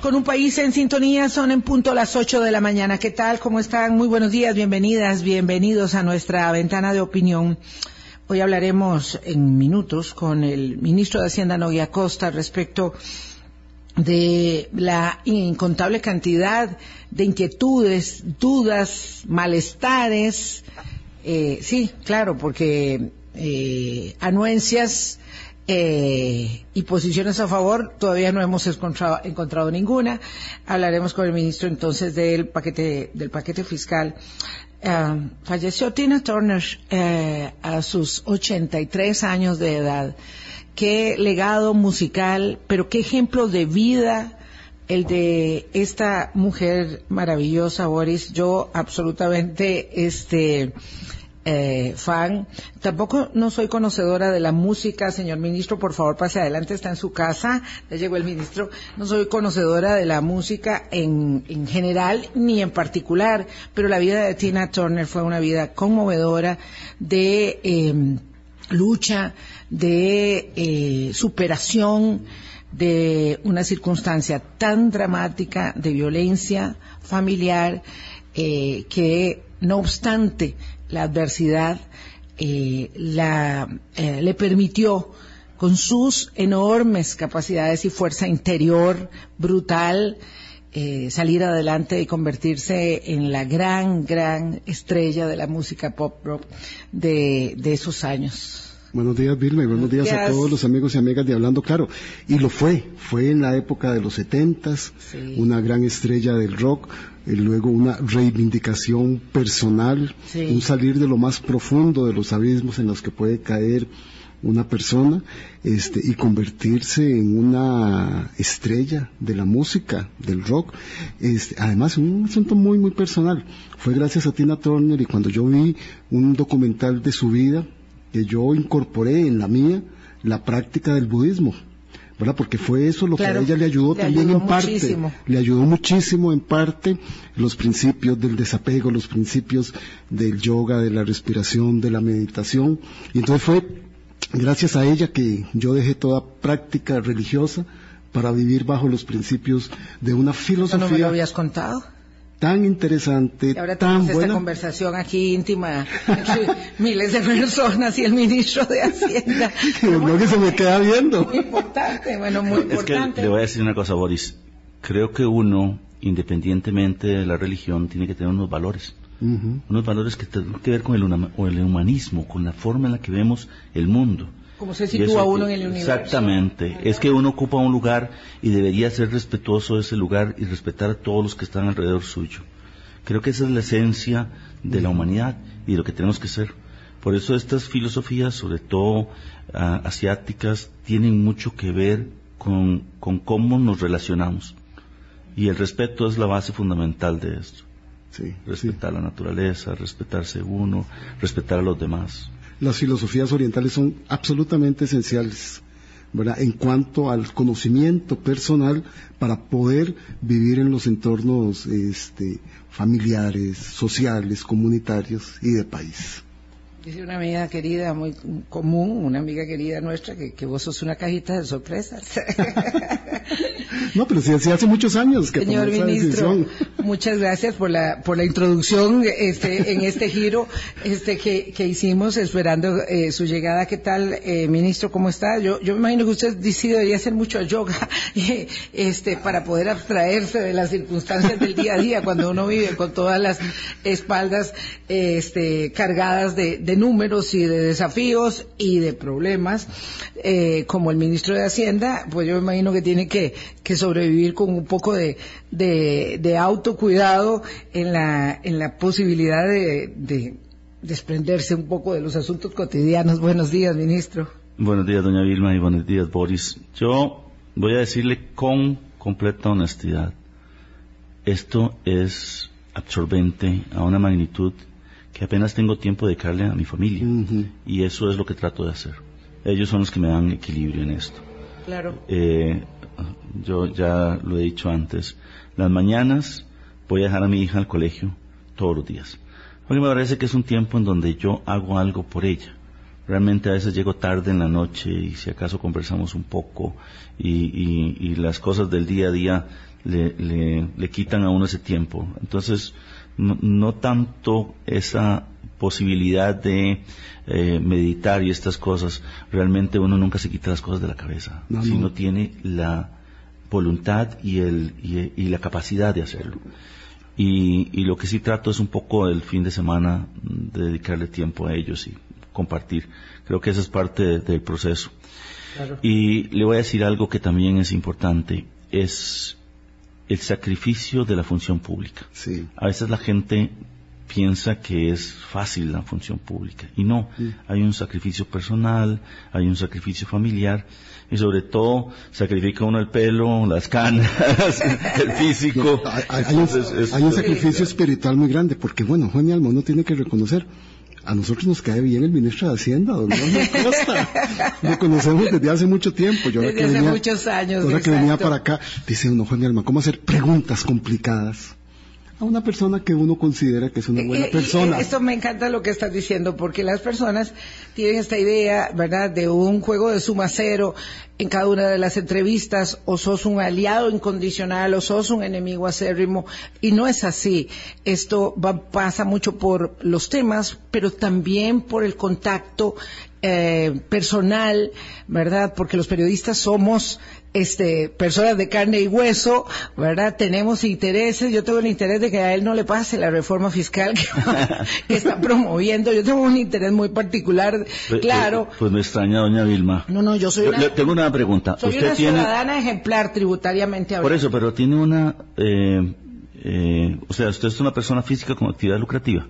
Con un país en sintonía, son en punto las 8 de la mañana. ¿Qué tal? ¿Cómo están? Muy buenos días, bienvenidas, bienvenidos a nuestra ventana de opinión. Hoy hablaremos en minutos con el ministro de Hacienda, Noguia Costa, respecto de la incontable cantidad de inquietudes, dudas, malestares. Eh, sí, claro, porque eh, anuencias eh, y posiciones a favor todavía no hemos encontrado, ninguna. Hablaremos con el ministro entonces del paquete del paquete fiscal. Uh, falleció Tina Turner eh, a sus 83 años de edad. Qué legado musical, pero qué ejemplo de vida el de esta mujer maravillosa, Boris. Yo absolutamente, este, eh, fan. Tampoco no soy conocedora de la música, señor ministro, por favor pase adelante, está en su casa, ya llegó el ministro. No soy conocedora de la música en, en general ni en particular, pero la vida de Tina Turner fue una vida conmovedora de eh, lucha, de eh, superación de una circunstancia tan dramática de violencia familiar eh, que no obstante la adversidad eh, la, eh, le permitió con sus enormes capacidades y fuerza interior brutal eh, salir adelante y convertirse en la gran, gran estrella de la música pop rock de, de esos años. Buenos días, Vilma, y buenos días a todos los amigos y amigas de Hablando Claro. Y lo fue, fue en la época de los setentas, Sí. una gran estrella del rock, y luego una reivindicación personal, Sí. un salir de lo más profundo de los abismos en los que puede caer una persona, este, y convertirse en una estrella de la música, del rock, este, además un asunto muy, muy personal. Fue gracias a Tina Turner y cuando yo vi un documental de su vida, que yo incorporé en la mía la práctica del budismo, ¿verdad? Porque fue eso lo Claro, que a ella le ayudó le también ayudó en parte, muchísimo. le ayudó muchísimo en parte los principios del desapego, los principios del yoga, de la respiración, de la meditación, y entonces fue gracias a ella que yo dejé toda práctica religiosa para vivir bajo los principios de una Eso no me filosofía lo habías contado. Tan interesante, Y ahora tan tenemos esta buena. conversación aquí íntima entre miles de personas y el ministro de Hacienda. no que se me queda viendo. Muy importante, bueno, muy Es que importante. le voy a decir una cosa, Boris. Creo que uno, independientemente de la religión, tiene que tener unos valores. Ujú. Unos valores que tienen que ver con el, una- o el humanismo, con la forma en la que vemos el mundo. Como se sitúa eso- uno en el universo. Exactamente. Es que uno ocupa un lugar y debería ser respetuoso de ese lugar y respetar a todos los que están alrededor suyo. Creo que esa es la esencia de la humanidad y de lo que tenemos que ser. Por eso estas filosofías, sobre todo ah, asiáticas, tienen mucho que ver con, con cómo nos relacionamos. Y el respeto es la base fundamental de esto. Sí, sí. Respetar la naturaleza, respetarse uno, respetar a los demás. Las filosofías orientales son absolutamente esenciales. En cuanto al conocimiento personal para poder vivir en los entornos este, familiares, sociales, comunitarios y de país. Dice una amiga querida, muy común, una amiga querida nuestra, que, que vos sos una cajita de sorpresas. No, pero sí hace muchos años que Señor tomó ministro, muchas gracias por la por la introducción este, en este giro este que, que hicimos esperando eh, su llegada. ¿Qué tal, eh, ministro? ¿Cómo está? Yo, yo me imagino que usted sí debería hacer mucho yoga este, para poder abstraerse de las circunstancias del día a día cuando uno vive con todas las espaldas este, cargadas de, de números y de desafíos y de problemas. Eh, como el ministro de Hacienda, pues yo me imagino que tiene que, que sobrevivir con un poco de, de, de autocuidado en la, en la posibilidad de, de desprenderse un poco de los asuntos cotidianos. Buenos días, ministro. Buenos días, doña Vilma, y buenos días, Boris. Yo voy a decirle con completa honestidad, esto es absorbente a una magnitud que apenas tengo tiempo de dedicarle a mi familia. Y eso es lo que trato de hacer. Ellos son los que me dan equilibrio en esto. Claro. Eh, yo ya lo he dicho antes, las mañanas voy a dejar a mi hija al colegio todos los días. Porque me parece que es un tiempo en donde yo hago algo por ella. Realmente a veces llego tarde en la noche y si acaso conversamos un poco y, las cosas del día a día le, quitan a uno ese tiempo. Entonces, no, tanto esa posibilidad de eh, meditar y estas cosas, realmente uno nunca se quita las cosas de la cabeza, si no tiene la voluntad y, el, y, la capacidad de hacerlo. Y, lo que sí trato es un poco el fin de semana de dedicarle tiempo a ellos y compartir. Creo que eso es parte del proceso. Y le voy a decir algo que también es importante, es el sacrificio de la función pública. A veces la gente piensa que es fácil la función pública y no, hay un sacrificio personal, hay un sacrificio familiar y sobre todo sacrifica uno el pelo, las canas, el físico. hay, un, sacrificio espiritual muy grande porque bueno, Juan y Almo no tiene que reconocer a nosotros nos cae bien el ministro de Hacienda, don Jorge Costa. Lo conocemos desde hace mucho tiempo. Yo desde hace muchos años. Ahora que venía para acá, dice uno, Juan Alma, ¿cómo hacer preguntas complicadas? A una persona que uno considera que es una buena eh, eh, persona. Esto me encanta lo que estás diciendo, porque las personas tienen esta idea, ¿verdad?, de un juego de suma cero en cada una de las entrevistas, o sos un aliado incondicional, o sos un enemigo acérrimo, y no es así. Esto pasa mucho por los temas, pero también por el contacto eh, personal, ¿verdad? Porque los periodistas somos este, personas de carne y hueso, ¿verdad? Tenemos intereses. Yo tengo el interés de que a él no le pase la reforma fiscal que, está promoviendo. Yo tengo un interés muy particular, pues, claro. Pues, me extraña, doña Vilma. No, no, yo soy una... tengo una pregunta. Soy una ciudadana ejemplar tributariamente hablando. Por eso, pero tiene una... Eh, eh, o sea, usted es una persona física con actividad lucrativa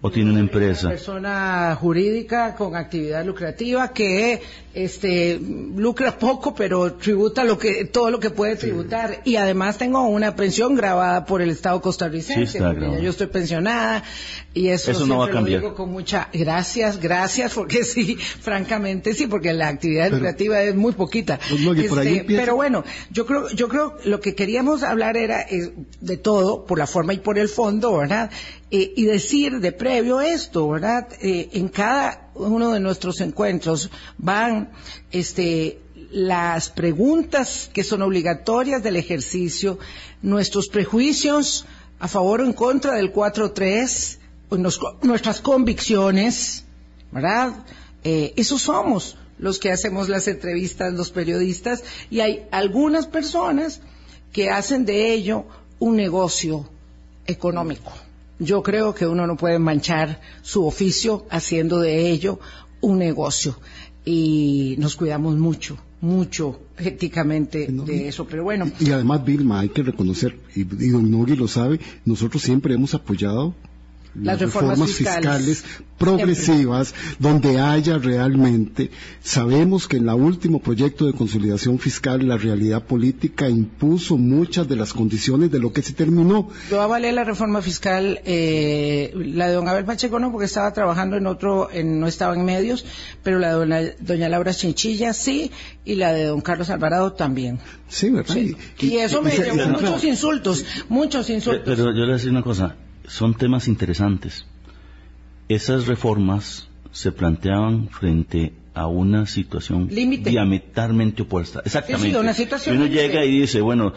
o tiene una empresa? Una persona jurídica con actividad lucrativa que este lucra poco pero tributa lo que todo lo que puede tributar y además tengo una pensión grabada por el Estado costarricense. yo estoy pensionada y eso, eso no va a cambiar. lo digo con mucha gracias, gracias porque sí, francamente sí, porque la actividad lucrativa es muy poquita. Pues, este, pero bueno, yo creo yo creo lo que queríamos hablar era eh, de todo por la forma y por el fondo, ¿verdad? Eh, y decir de previo esto, ¿verdad? Eh, en cada uno de nuestros encuentros van este, las preguntas que son obligatorias del ejercicio, nuestros prejuicios a favor o en contra del 4-3, nuestras convicciones, ¿verdad? Eh, esos somos los que hacemos las entrevistas, los periodistas, y hay algunas personas que hacen de ello un negocio económico. Yo creo que uno no puede manchar su oficio haciendo de ello un negocio y nos cuidamos mucho, mucho éticamente de eso, pero bueno. Y, además, Vilma, hay que reconocer, y, y Don Nogui lo sabe, nosotros siempre hemos apoyado las, reformas, fiscales, progresivas, donde haya realmente, sabemos que en el último proyecto de consolidación fiscal la realidad política impuso muchas de las condiciones de lo que se terminó. Yo avalé la reforma fiscal, eh, la de don Abel Pacheco no, porque estaba trabajando en otro, en, no estaba en medios, pero la de doña, Laura Chinchilla sí, y la de don Carlos Alvarado también. Sí, ¿verdad? Y, eso me llevó muchos insultos, muchos insultos. Pero yo le voy a decir una cosa, son temas interesantes. Esas reformas se planteaban frente a una situación diametralmente opuesta. Exactamente. una situación uno llega y dice, bueno,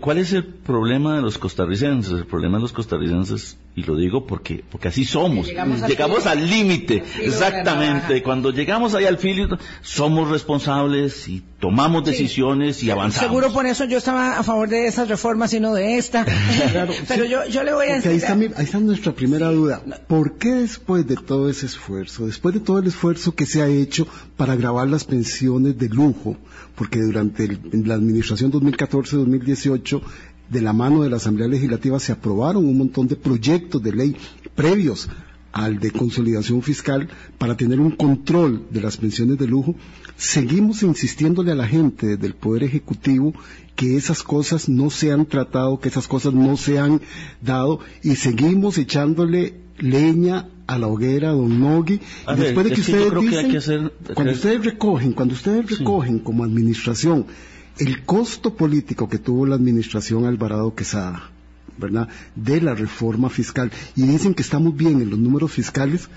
¿cuál es el problema de los costarricenses? El problema de los costarricenses y lo digo porque, porque así somos. Llegamos, al límite. Exactamente. Cuando llegamos ahí al filo, somos responsables y tomamos decisiones y avanzamos. Seguro por eso yo estaba a favor de esas reformas y no de esta. Pero yo, yo le voy a decir. Ahí está, ahí está nuestra primera duda. ¿Por qué después de todo ese esfuerzo, después de todo el esfuerzo que se ha hecho para grabar las pensiones de lujo, porque durante la administración 2014-2018 de la mano de la Asamblea Legislativa se aprobaron un montón de proyectos de ley previos al de consolidación fiscal para tener un control de las pensiones de lujo, seguimos insistiéndole a la gente del Poder Ejecutivo que esas cosas no se han tratado, que esas cosas no se han dado y seguimos echándole leña a la hoguera, don Nogui. Después de que ustedes dicen, cuando ustedes recogen, cuando ustedes recogen como administración el costo político que tuvo la administración Alvarado Quesada, ¿verdad? De la reforma fiscal. Y dicen que estamos bien en los números fiscales.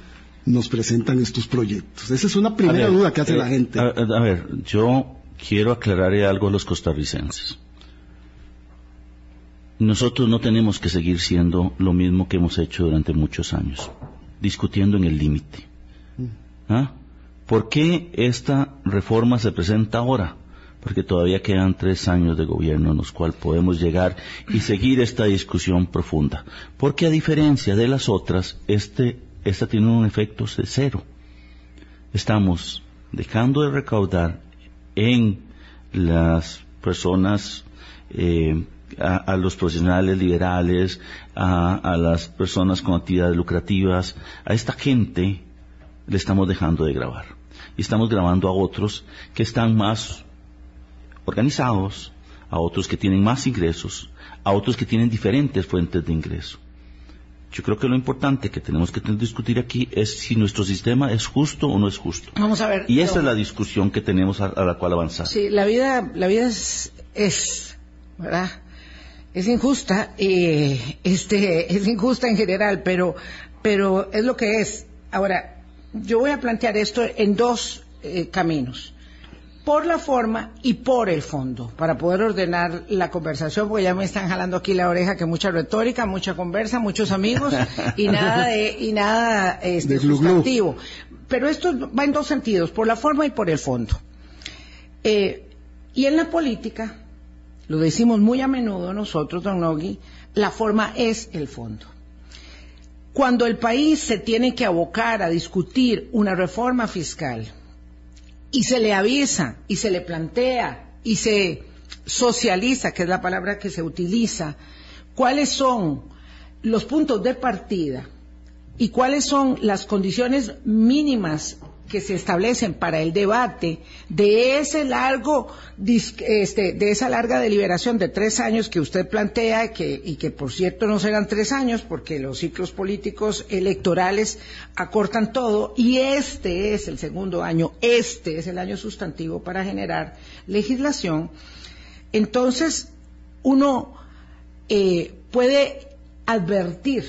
nos presentan estos proyectos? Esa es una primera duda que hace la eh, gente. A, ver, yo quiero aclarar algo a los costarricenses. Nosotros no tenemos que seguir siendo lo mismo que hemos hecho durante muchos años, discutiendo en el límite. Mm. ¿Ah? ¿Por qué esta reforma se presenta ahora? Porque todavía quedan tres años de gobierno en los cuales podemos llegar y seguir esta discusión profunda. Porque a diferencia de las otras, este esta tiene un efecto de cero. Estamos dejando de recaudar en las personas, eh, a, los profesionales liberales, a, a, las personas con actividades lucrativas, a esta gente le estamos dejando de grabar. Y estamos grabando a otros que están más organizados, a otros que tienen más ingresos, a otros que tienen diferentes fuentes de ingreso. Yo creo que lo importante que tenemos que discutir aquí es si nuestro sistema es justo o no es justo. Vamos a ver. Y esa es la discusión que tenemos a, la cual avanzar. Sí, la vida, la vida es, es ¿verdad? Es injusta, y este, es injusta en general, pero, pero es lo que es. Ahora, yo voy a plantear esto en dos eh, caminos por la forma y por el fondo, para poder ordenar la conversación, porque ya me están jalando aquí la oreja que mucha retórica, mucha conversa, muchos amigos y nada de, y nada este, sustantivo. Pero esto va en dos sentidos, por la forma y por el fondo. Eh, y en la política, lo decimos muy a menudo nosotros, don Nogui, la forma es el fondo. Cuando el país se tiene que abocar a discutir una reforma fiscal, y se le avisa y se le plantea y se socializa, que es la palabra que se utiliza, cuáles son los puntos de partida y cuáles son las condiciones mínimas que se establecen para el debate de ese largo, este, de esa larga deliberación de tres años que usted plantea y que por cierto no serán tres años porque los ciclos políticos electorales acortan todo y este es el segundo año, este es el año sustantivo para generar legislación. Entonces, uno eh, puede advertir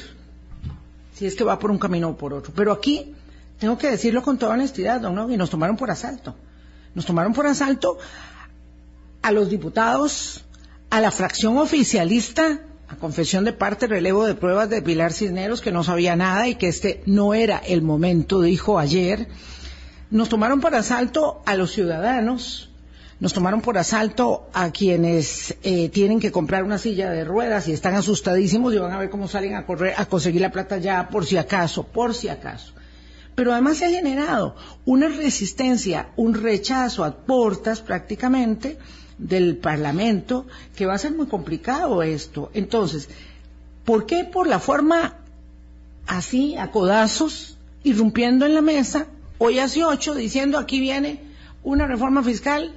si es que va por un camino o por otro. Pero aquí tengo que decirlo con toda honestidad, don y nos tomaron por asalto. Nos tomaron por asalto a los diputados, a la fracción oficialista, a confesión de parte, relevo de pruebas de Pilar Cisneros, que no sabía nada y que este no era el momento, dijo ayer. Nos tomaron por asalto a los ciudadanos, nos tomaron por asalto a quienes eh, tienen que comprar una silla de ruedas y están asustadísimos y van a ver cómo salen a correr a conseguir la plata ya por si acaso, por si acaso. Pero además se ha generado una resistencia, un rechazo a portas prácticamente del Parlamento, que va a ser muy complicado esto. Entonces, ¿por qué por la forma así, a codazos, irrumpiendo en la mesa, hoy hace ocho, diciendo aquí viene una reforma fiscal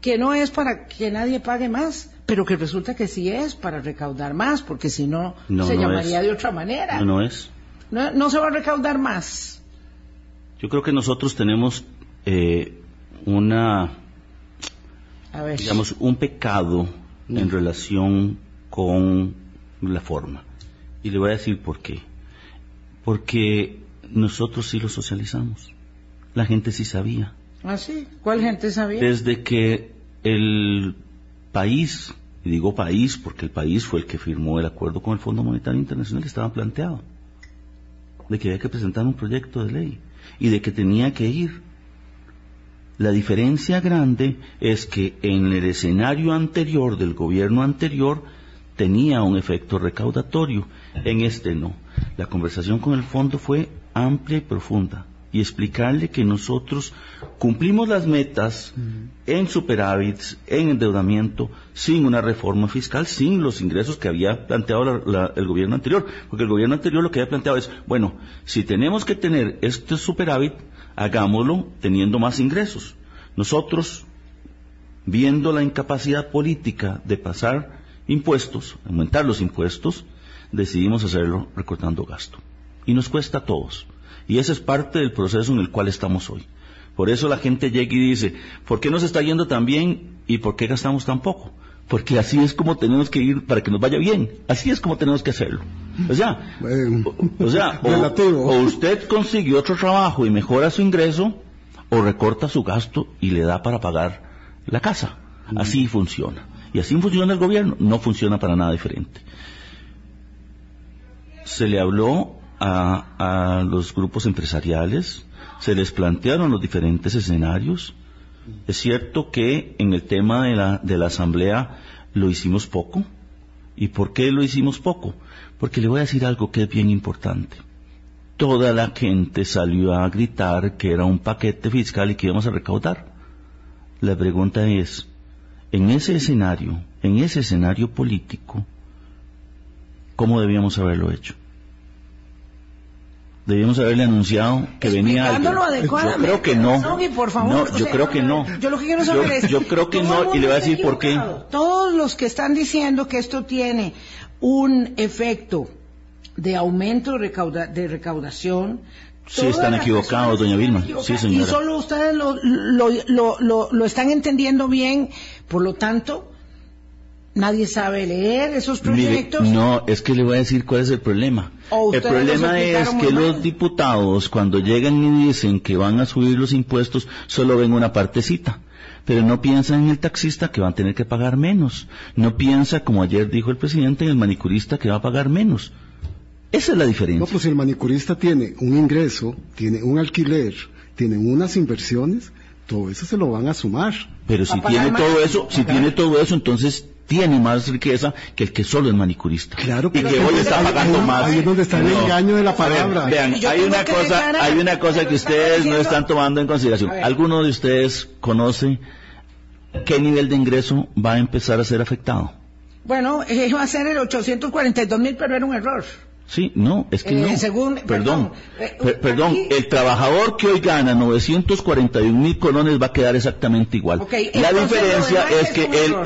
que no es para que nadie pague más, pero que resulta que sí es para recaudar más, porque si no, se llamaría de otra manera. No, no es. no se va a recaudar más. Yo creo que nosotros tenemos eh, una, digamos, un pecado en relación con la forma. Y le voy a decir por qué. Porque nosotros sí lo socializamos. La gente sí sabía. ¿Ah, sí? ¿Cuál gente sabía? Desde que el país, y digo país porque el país fue el que firmó el acuerdo con el Fondo Monetario Internacional que estaba planteado, de que había que presentar un proyecto de ley y de que tenía que ir. La diferencia grande es que en el escenario anterior del gobierno anterior tenía un efecto recaudatorio, en este no. La conversación con el fondo fue amplia y profunda y explicarle que nosotros cumplimos las metas en superávits, en endeudamiento, sin una reforma fiscal, sin los ingresos que había planteado el gobierno anterior. Porque el gobierno anterior lo que había planteado es, bueno, si tenemos que tener este superávit, hagámoslo teniendo más ingresos. Nosotros, viendo la incapacidad política de pasar impuestos, aumentar los impuestos, decidimos hacerlo recortando gasto. Y nos cuesta a todos. Y ese es parte del proceso en el cual estamos hoy. Por eso la gente llega y dice, ¿por qué nos está yendo tan bien y por qué gastamos tan poco? porque así es como tenemos que ir para que nos vaya bien. Así es como tenemos que hacerlo. O sea, o, sea, o, usted consigue otro trabajo y mejora su ingreso, o recorta su gasto y le da para pagar la casa. Así funciona. Y así funciona el gobierno. No funciona para nada diferente. Se le habló a, los grupos empresariales, se les plantearon los diferentes escenarios, es cierto que en el tema de la, de la asamblea lo hicimos poco. ¿Y por qué lo hicimos poco? Porque le voy a decir algo que es bien importante. Toda la gente salió a gritar que era un paquete fiscal y que íbamos a recaudar. La pregunta es, en ese escenario, en ese escenario político, ¿cómo debíamos haberlo hecho? Debíamos haberle anunciado que venía algo. Yo creo que no. no, yo creo que no. Yo lo que quiero saber es. Yo creo que no y le voy a decir por qué. Todos los que están diciendo que esto tiene un efecto de aumento de recaudación. Sí, están equivocados, doña Vilma. Sí, señora. Y solo ustedes lo, lo, lo, lo están entendiendo bien. Por lo tanto, Nadie sabe leer esos proyectos. no, es que le voy a decir cuál es el problema. El problema es que los diputados cuando llegan y dicen que van a subir los impuestos solo ven una partecita. Pero no piensan en el taxista que va a tener que pagar menos. No piensa, como ayer dijo el presidente, en el manicurista que va a pagar menos. Esa es la diferencia. No, pues el manicurista tiene un ingreso, tiene un alquiler, tiene unas inversiones, todo eso se lo van a sumar. Pero si tiene todo eso, si tiene todo eso, entonces tiene más riqueza que el que solo es manicurista. Claro, y que hoy está pagando más. Ahí es donde está el engaño de la palabra. vean, hay una cosa, hay una cosa que ustedes no están tomando en consideración. ¿Alguno de ustedes conoce qué nivel de ingreso va a empezar a ser afectado? Bueno, va a ser el 842 mil, pero era un error. Sí, no, es que eh, no. Según, perdón, perdón, eh, el trabajor que hoy gana 941 mil colones va a quedar exactamente igual. la diferencia es que él,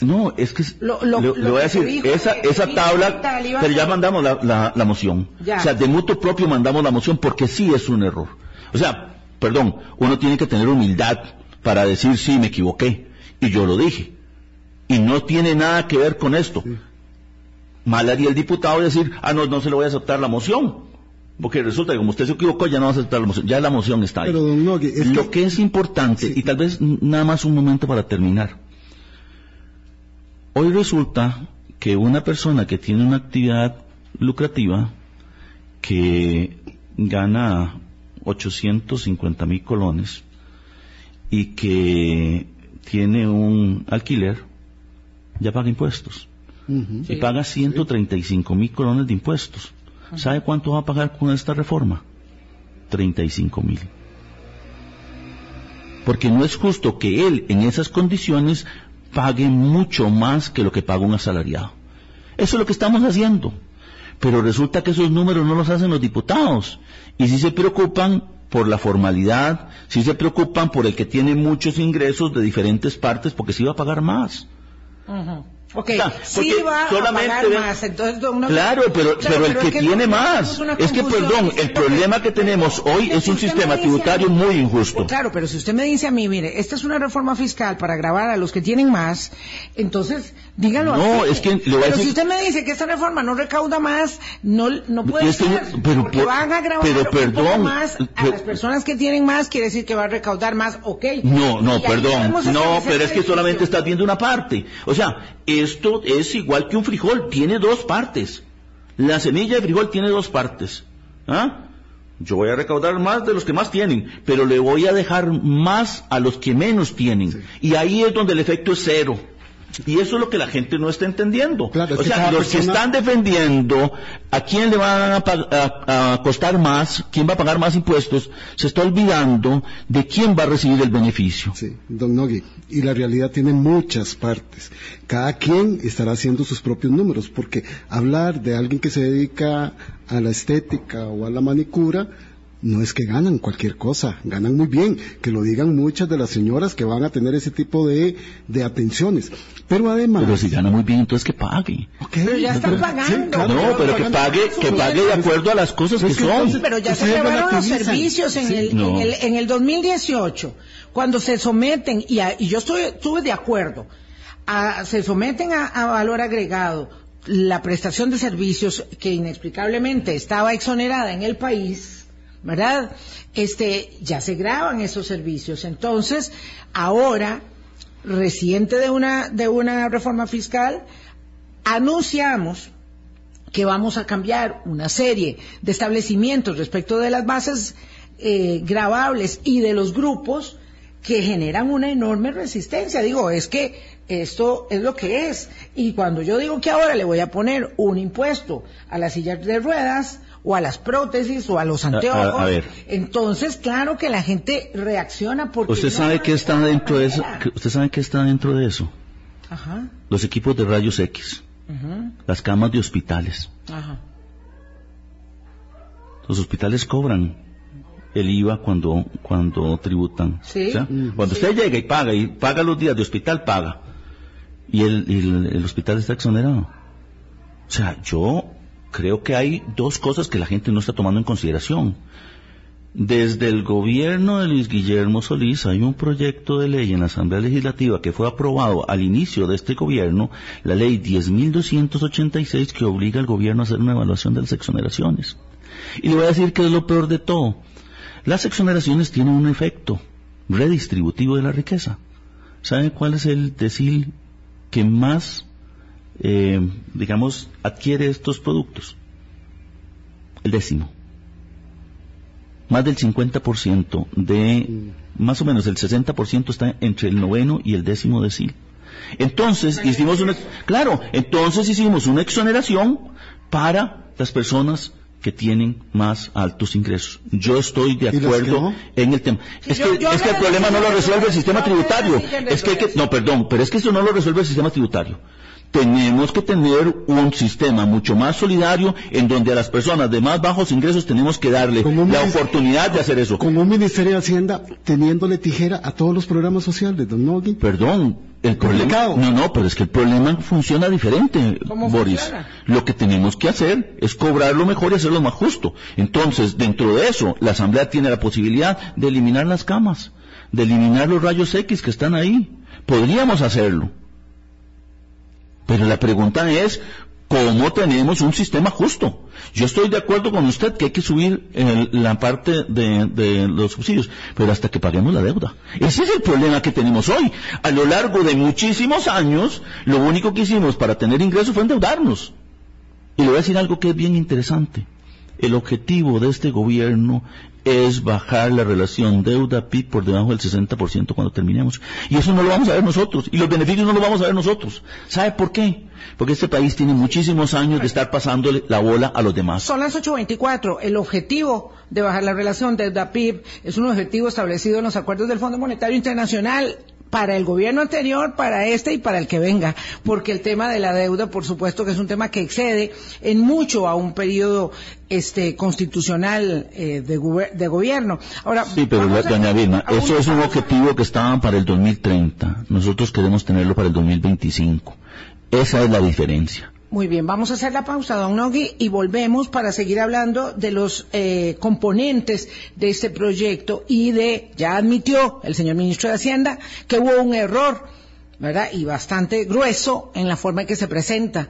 no, es que lo, voy a decir, esa, esa tabla, pero ya mandamos la, la, moción. O sea, de mutuo propio mandamos la moción porque sí es un error. O sea, perdón, uno tiene que tener humildad para decir sí, me equivoqué. Y yo lo dije. Y no tiene nada que ver con esto. Mal haría el diputado decir, ah, no, no se le voy a aceptar la moción. Porque resulta que como usted se equivocó, ya no va a aceptar la moción. Ya la moción está ahí. Lo que... es importante, y tal vez nada más un momento para terminar. Hoy resulta que una persona que tiene una actividad lucrativa, que gana 850 mil colones y que tiene un alquiler, ya paga impuestos. Y paga 135 mil colones de impuestos. ¿Sabe cuánto va a pagar con esta reforma? 35 mil. Porque no es justo que él en esas condiciones pague mucho más que lo que paga un asalariado. Eso es lo que estamos haciendo. Pero resulta que esos números no los hacen los diputados. Y si se preocupan por la formalidad, si se preocupan por el que tiene muchos ingresos de diferentes partes, porque se iba a pagar más. Ok, sí va a pagar más. Entonces, claro, pero, pero, el que, tiene más. Es que, perdón, el problema que tenemos hoy es un sistema tributario muy injusto. Claro, pero si usted me dice a mí, mire, esta es una reforma fiscal para grabar a los que tienen más, entonces, dígalo No, es que le voy a Pero si usted me dice que esta reforma no recauda más, no, no puede ser, pero, porque van a grabar pero, perdón, más a las personas que tienen más, quiere decir que va a recaudar más, ok. No, no, perdón, no, pero es que solamente estás viendo una parte. O sea, esto es igual que un frijol, tiene dos partes. La semilla de frijol tiene dos partes. ¿Ah? Yo voy a recaudar más de los que más tienen, pero le voy a dejar más a los que menos tienen. Y ahí es donde el efecto es cero. Y eso es lo que la gente no está entendiendo. o sea, los que están defendiendo a quién le van a, costar más, quién va a pagar más impuestos, se está olvidando de quién va a recibir el beneficio. Sí, don Nogui. Y la realidad tiene muchas partes. Cada quien estará haciendo sus propios números, porque hablar de alguien que se dedica a la estética o a la manicura, no es que ganan cualquier cosa, ganan muy bien, que lo digan muchas de las señoras que van a tener ese tipo de, de atenciones. Pero además... Pero si gana muy bien, entonces que pague. Pero ya están pagando. no, pero que pague, que pague de acuerdo a las cosas que son. Pero ya se acabaron los servicios en, el, en, el, en el 2018, cuando se someten, y, y yo estoy, estuve de acuerdo, se someten a, valor agregado la prestación de servicios que inexplicablemente estaba exonerada en el país, ¿verdad? Este, ya se graban esos servicios. Entonces, ahora, reciente de una, de una reforma fiscal, anunciamos que vamos a cambiar una serie de establecimientos respecto de las bases eh, grabables y de los grupos que generan una enorme resistencia. Digo, es que esto es lo que es. Y cuando yo digo que ahora le voy a poner un impuesto a las sillas de ruedas o a las prótesis o a los anteojos, entonces claro que la gente reacciona porque usted sabe que está dentro de eso. Usted sabe que está dentro de eso. Ajá. Los equipos de rayos X, las camas de hospitales. Ajá. Los hospitales cobran el IVA cuando, cuando tributan. ¿Sí? cuando usted llega y paga, y paga los días de hospital, paga. Y el, el, hospital está exonerado. O sea, yo creo que hay dos cosas que la gente no está tomando en consideración. Desde el gobierno de Luis Guillermo Solís hay un proyecto de ley en la Asamblea Legislativa que fue aprobado al inicio de este gobierno, la ley 10.286, que obliga al gobierno a hacer una evaluación de las exoneraciones. Y le voy a decir que es lo peor de todo. Las exoneraciones tienen un efecto redistributivo de la riqueza. ¿Saben cuál es el decil que más, eh, digamos, adquiere estos productos? El décimo. Más del 50% de, más o menos el 60% está entre el noveno y el décimo decil. Entonces hicimos una, claro, entonces hicimos una exoneración para las personas que tienen más altos ingresos. Yo estoy de acuerdo en el tema. es, que, es que el problema no lo resuelve el sistema tributario. Es que, que, no, perdón, pero es que eso no lo resuelve el sistema tributario. Tenemos que tener un sistema mucho más solidario en donde a las personas de más bajos ingresos tenemos que darle la oportunidad de hacer eso. Como un Ministerio de Hacienda teniéndole tijera a todos los programas sociales, don Nogui. Perdón, el problema, no, no, pero es que el problema funciona diferente, Boris. Lo que tenemos que hacer es cobrarlo mejor y hacerlo más justo. Entonces, dentro de eso, la Asamblea tiene la posibilidad de eliminar las camas, de eliminar los rayos X que están ahí. Podríamos hacerlo. Pero la pregunta es, ¿cómo tenemos un sistema justo? Yo estoy de acuerdo con usted que hay que subir la parte de, los subsidios, pero hasta que paguemos la deuda. Ese es el problema que tenemos hoy. A lo largo de muchísimos años, lo único que hicimos para tener ingresos fue endeudarnos. Y le voy a decir algo que es bien interesante. El objetivo de este gobierno es bajar la relación deuda-PIB por debajo del 60% cuando terminemos. Y eso no lo vamos a ver nosotros. Y los beneficios no los vamos a ver nosotros. ¿Sabe por qué? Porque este país tiene muchísimos años de estar pasándole la bola a los demás. Son las 8.24. El objetivo de bajar la relación deuda-PIB es un objetivo establecido en los acuerdos del Fondo Monetario Internacional para el gobierno anterior, para este y para el que venga, porque el tema de la deuda, por supuesto, que es un tema que excede en mucho a un periodo este constitucional eh, de, gobierno. Ahora, sí, pero doña Vilma, eso es un objetivo que estaba para el 2030. Nosotros queremos tenerlo para el 2025. Esa es la diferencia. Muy bien, vamos a hacer la pausa, don Nogui, y volvemos para seguir hablando de los eh, componentes de este proyecto y de, ya admitió el señor ministro de Hacienda que hubo un error, ¿verdad? Y bastante grueso en la forma en que se presenta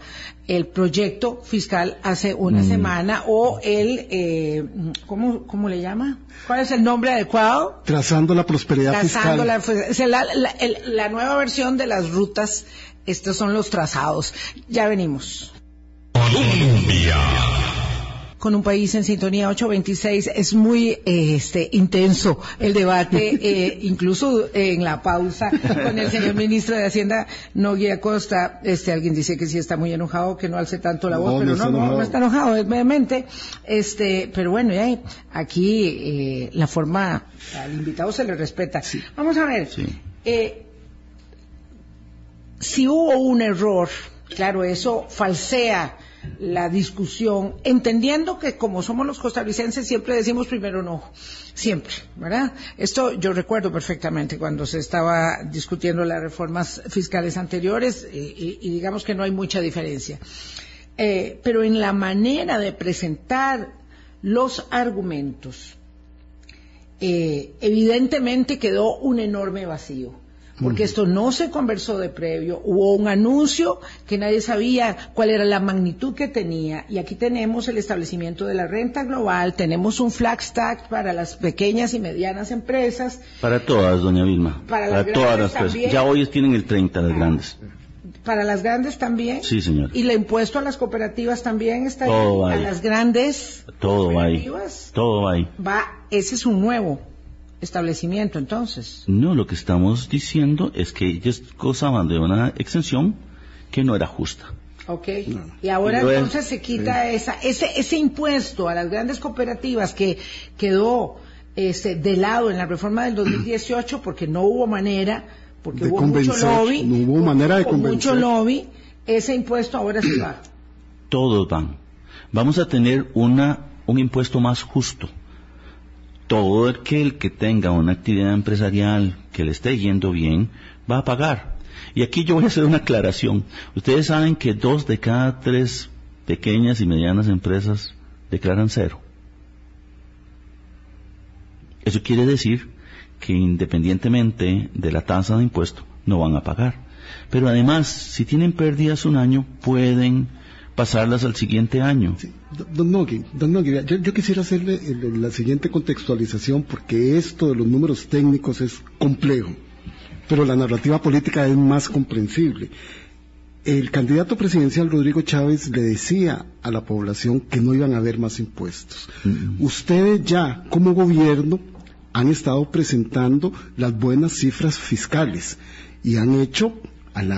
el proyecto fiscal hace una mm. semana o el, eh, ¿cómo, ¿cómo le llama? ¿Cuál es el nombre adecuado? Trazando la prosperidad fiscal. La, la, la nueva versión de las rutas estos son los trazados. Ya venimos. Colombia. Con un país en sintonía 826 es muy este, intenso el debate, eh, incluso en la pausa con el señor ministro de Hacienda, Nogui Acosta. Este, alguien dice que sí está muy enojado, que no alce tanto la voz, pero no, no, no, está enojado, es vehemente. Este, pero bueno, ya, aquí eh, la forma, al invitado se le respeta. Vamos a ver. Eh, si hubo un error, claro, eso falsea la discusión, entendiendo que como somos los costarricenses siempre decimos primero no, siempre, ¿verdad? Esto yo recuerdo perfectamente cuando se estaba discutiendo las reformas fiscales anteriores y, digamos que no hay mucha diferencia. Eh, pero en la manera de presentar los argumentos, eh, evidentemente quedó un enorme vacío porque esto no se conversó de previo, hubo un anuncio que nadie sabía cuál era la magnitud que tenía y aquí tenemos el establecimiento de la renta global, tenemos un flag stack para las pequeñas y medianas empresas. Para todas, doña Vilma. Para, todas las empresas. Ya hoy tienen el 30 las grandes. Para las grandes también. Sí, señor. Y el impuesto a las cooperativas también está Todo ahí. ahí. A las grandes Todo ahí. cooperativas. Todo ahí. Va, ese es un nuevo establecimiento entonces. No, lo que estamos diciendo es que ellos gozaban de una exención que no era justa. Ok. Y ahora entonces se quita esa, ese, ese impuesto a las grandes cooperativas que quedó este, de lado en la reforma del 2018 porque no hubo manera, porque De hubo mucho lobby. no hubo manera de convencer. mucho lobby, ese impuesto ahora se va. Todos van. Vamos a tener una, un impuesto más justo. Todo aquel que tenga una actividad empresarial que le esté yendo bien va a pagar. Y aquí yo voy a hacer una aclaración. Ustedes saben que dos de cada tres pequeñas y medianas empresas declaran cero. Eso quiere decir que independientemente de la tasa de impuesto no van a pagar. Pero además, si tienen pérdidas un año, pueden pasarlas al siguiente año. Sí, Don Nogui, don Nogui, yo, yo quisiera hacerle la siguiente contextualización porque esto de los números técnicos es complejo, pero la narrativa política es más comprensible. El candidato presidencial Rodrigo Chávez le decía a la población que no iban a haber más impuestos. Ustedes ya, como gobierno, han estado presentando las buenas cifras fiscales y han hecho al,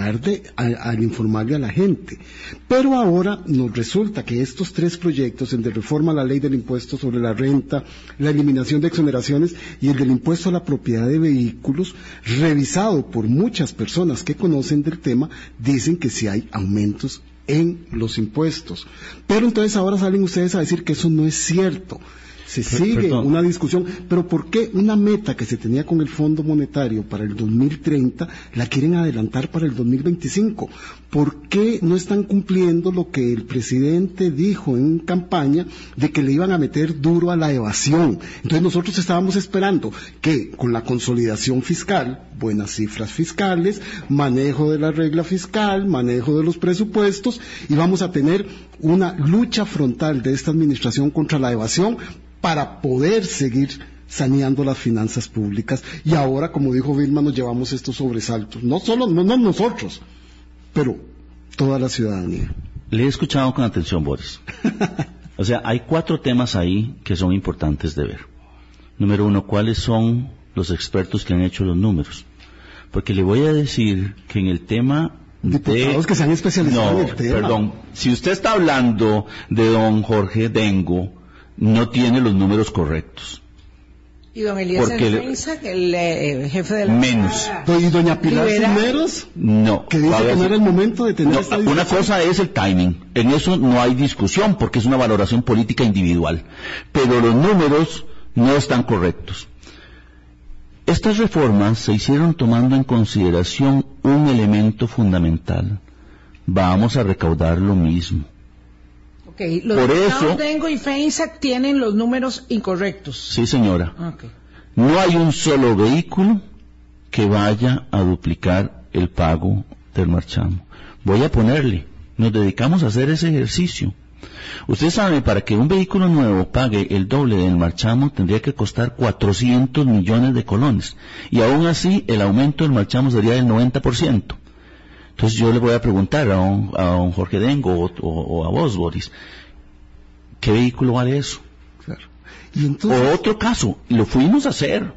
al informarle a la gente. Pero ahora nos resulta que estos tres proyectos, el de reforma a la ley del impuesto sobre la renta, la eliminación de exoneraciones y el del impuesto a la propiedad de vehículos, revisado por muchas personas que conocen del tema, dicen que sí hay aumentos en los impuestos. Pero entonces ahora salen ustedes a decir que eso no es cierto. Se Per- sigue perdón. una discusión, pero ¿por qué una meta que se tenía con el Fondo Monetario para el 2030 la quieren adelantar para el 2025? ¿Por qué no están cumpliendo lo que el presidente dijo en campaña de que le iban a meter duro a la evasión? Entonces nosotros estábamos esperando que con la consolidación fiscal, buenas cifras fiscales, manejo de la regla fiscal, manejo de los presupuestos, íbamos a tener una lucha frontal de esta administración contra la evasión para poder seguir saneando las finanzas públicas y ahora, como dijo Vilma, nos llevamos estos sobresaltos. No solo, no, no nosotros, pero toda la ciudadanía. Le he escuchado con atención, Boris. O sea, hay cuatro temas ahí que son importantes de ver. Número uno, ¿cuáles son los expertos que han hecho los números? Porque le voy a decir que en el tema Diputados de... que se han especializado No, en el tema. perdón. Si usted está hablando de don Jorge Dengo, no tiene los números correctos. Y don Elías Porque le- Feinsack, el eh, jefe de la... Menos. Y doña Pilar. Cisneros, No. que dice A ver que no era el momento de tener No, esta una cosa es el timing. En eso no hay discusión porque es una valoración política individual. Pero los números no están correctos. Estas reformas se hicieron tomando en consideración un elemento fundamental. Vamos a recaudar lo mismo. Ok, los Por eso- Dengo y tienen los números incorrectos. Sí, señora. No hay un solo vehículo que vaya a duplicar el pago del marchamo. Voy a ponerle, nos dedicamos a hacer ese ejercicio. Usted sabe, para que un vehículo nuevo pague el doble del marchamo tendría que costar 400 millones de colones. Y aún así el aumento del marchamo sería del 90%. Entonces yo le voy a preguntar a un, a un Jorge Dengo o, o- o a vos, Boris, ¿qué vehículo vale eso? Claro. Y entonces, O otro caso, lo fuimos a hacer.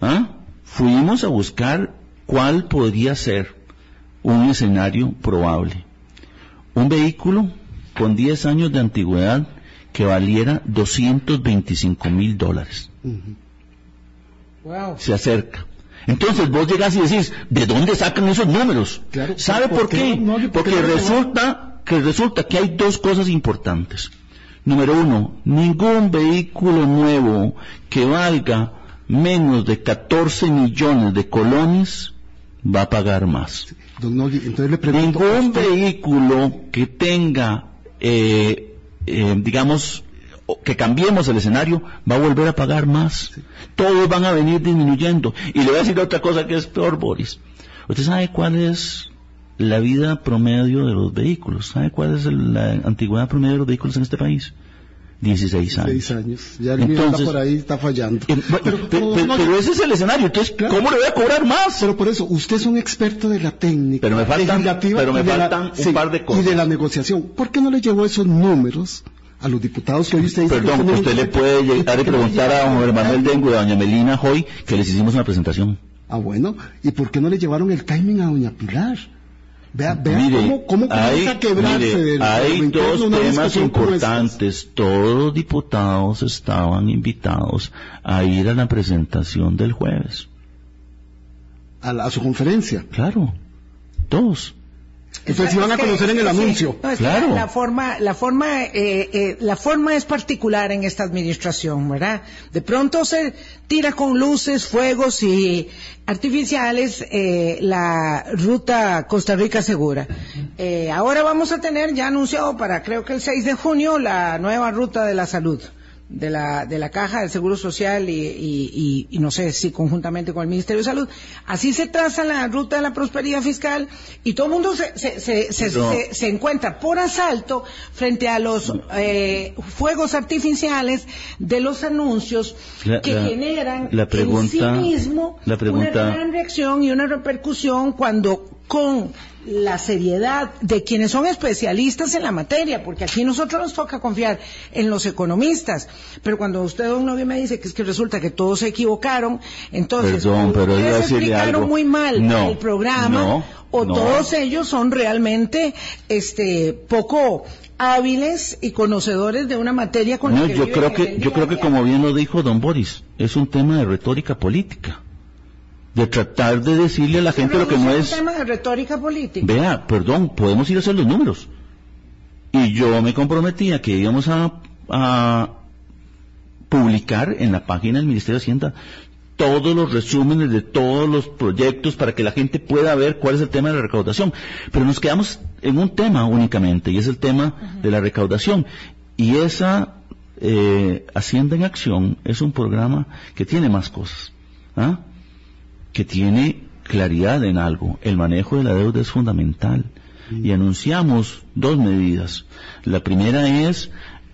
¿Ah? Fuimos a buscar cuál podría ser un escenario probable. Un vehículo con 10 años de antigüedad que valiera 225 mil dólares. Wow. Se acerca. Entonces vos llegás y decís, ¿de dónde sacan esos números? Claro, ¿Sabe ¿por por qué Porque no resulta que resulta que hay dos cosas importantes. Número uno, ningún vehículo nuevo que valga menos de 14 millones de colones va a pagar más. don entonces le pregunto, Ningún vehículo que tenga, eh, eh, digamos, que cambiemos el escenario, va a volver a pagar más. Todos van a venir disminuyendo. Y le voy a decir otra cosa que es peor, Boris. ¿Usted sabe cuál es la vida promedio de los vehículos? ¿Sabe cuál es la antigüedad promedio de los vehículos en este país? 16 años. 16 años. Ya el mío está por ahí, está fallando. Eh, pero, ese es el escenario. Entonces, ¿cómo le voy a cobrar más? Pero por eso, usted es un experto de la técnica. Pero me faltan, pero me faltan un par de cosas. Y de la negociación. ¿Por qué no le llevó esos números a los diputados que hoy usted dice Perdón, usted le puede llegar a preguntar a don Manuel Dengue y a doña Melina Hoy que les hicimos una presentación. Ah, bueno. ¿Y por qué no le llevaron el timing a doña Pilar? Vea, vea cómo, cómo hay, a quebrarse mire, Hay dos temas importantes. Todos los diputados estaban invitados a ir a la presentación del jueves. A, a su conferencia. Claro. Todos. Entonces iban a conocer en el anuncio. claro. La forma, la forma, eh, eh, la forma es particular en esta administración, ¿verdad? De pronto se tira con luces, fuegos y artificiales eh, la ruta Costa Rica segura. ahora vamos a tener ya anunciado para creo que el 6 de junio la nueva ruta de la salud de la, de la Caja del Seguro Social y, y, no sé si conjuntamente con el Ministerio de Salud. Así se traza la ruta de la prosperidad fiscal y todo el mundo se, se, se, se encuentra por asalto frente a los eh, fuegos artificiales de los anuncios que generan la pregunta, en sí mismo la pregunta, una gran reacción y una repercusión cuando con la seriedad de quienes son especialistas en la materia, porque aquí nosotros nos toca confiar en los economistas, pero cuando usted, don Novio, me dice que es que resulta que todos se equivocaron, entonces, Perdón, pero explicaron muy mal el programa, o todos ellos son realmente este poco hábiles y conocedores de una materia con la que yo creo que yo creo que como bien lo dijo don Boris es un tema de retórica política de tratar de decirle a la gente lo que no es... un tema de retórica política. Vea, perdón, podemos ir a hacer los números. Y yo me comprometía que íbamos a, a publicar en la página del Ministerio de Hacienda todos los resúmenes de todos los proyectos para que la gente pueda ver cuál es el tema de la recaudación. Pero nos quedamos en un tema únicamente, y es el tema de la recaudación. Y esa eh, Hacienda en Acción es un programa que tiene más cosas. ¿ah? Que tiene claridad en algo. El manejo de la deuda es fundamental. Y anunciamos dos medidas. La primera es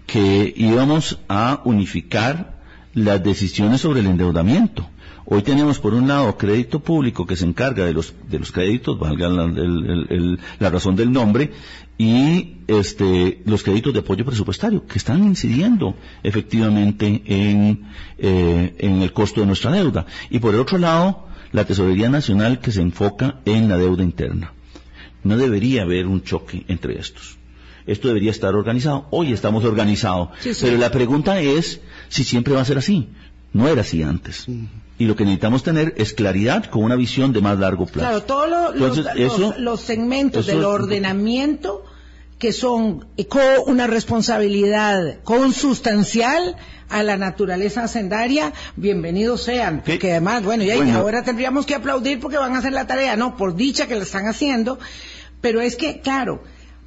que íbamos a unificar las decisiones sobre el endeudamiento. Hoy tenemos por un lado crédito público que se encarga de los, de los créditos, valga la, razón del nombre, y este, los créditos de apoyo presupuestario que están incidiendo efectivamente en, eh, en el costo de nuestra deuda. Y por el otro lado, la Tesorería Nacional que se enfoca en la deuda interna. No debería haber un choque entre estos. Esto debería estar organizado. Hoy estamos organizados. Pero la pregunta es si siempre va a ser así. No era así antes. Y lo que necesitamos tener es claridad con una visión de más largo plazo. Claro, todos los, segmentos del ordenamiento que son con una responsabilidad consustancial a la naturaleza hacendaria, bienvenidos sean. Porque además, bueno, y ahora tendríamos que aplaudir porque van a hacer la tarea, no, por dicha que la están haciendo, pero es que, claro,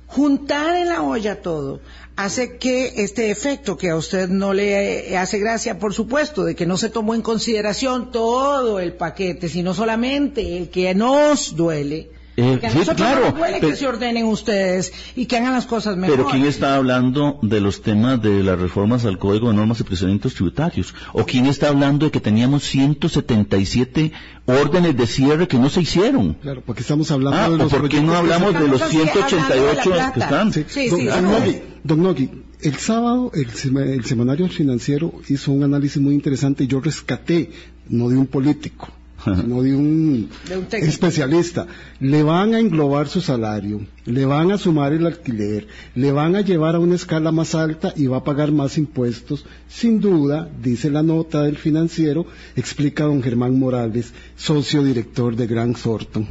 juntar en la olla todo hace que este efecto que a usted no le hace gracia, por supuesto, de que no se tomó en consideración todo el paquete, sino solamente el que nos duele, eh, que a nosotros claro, duele que se ordenen ustedes y que hagan las cosas mejor. Pero ¿quién está hablando de los temas de las reformas al Código de Normas y Procedimientos Tributarios? ¿O quién está hablando de que teníamos 177 órdenes de cierre que no se hicieron? Claro, porque estamos hablando ah, de los... ¿Por qué no hablamos de los 188 que están? Sí, sí, sí, don, Nogui, don Nogui, el sábado el, el semanario financiero hizo un análisis muy interesante y yo rescaté, no de un político, no de un, especialista. Le van a englobar su salario, le van a sumar el alquiler, le van a llevar a una escala más alta y va a pagar más impuestos. Sin duda, dice la nota del financiero, explica don Germán Morales, socio director de Gran Thornton.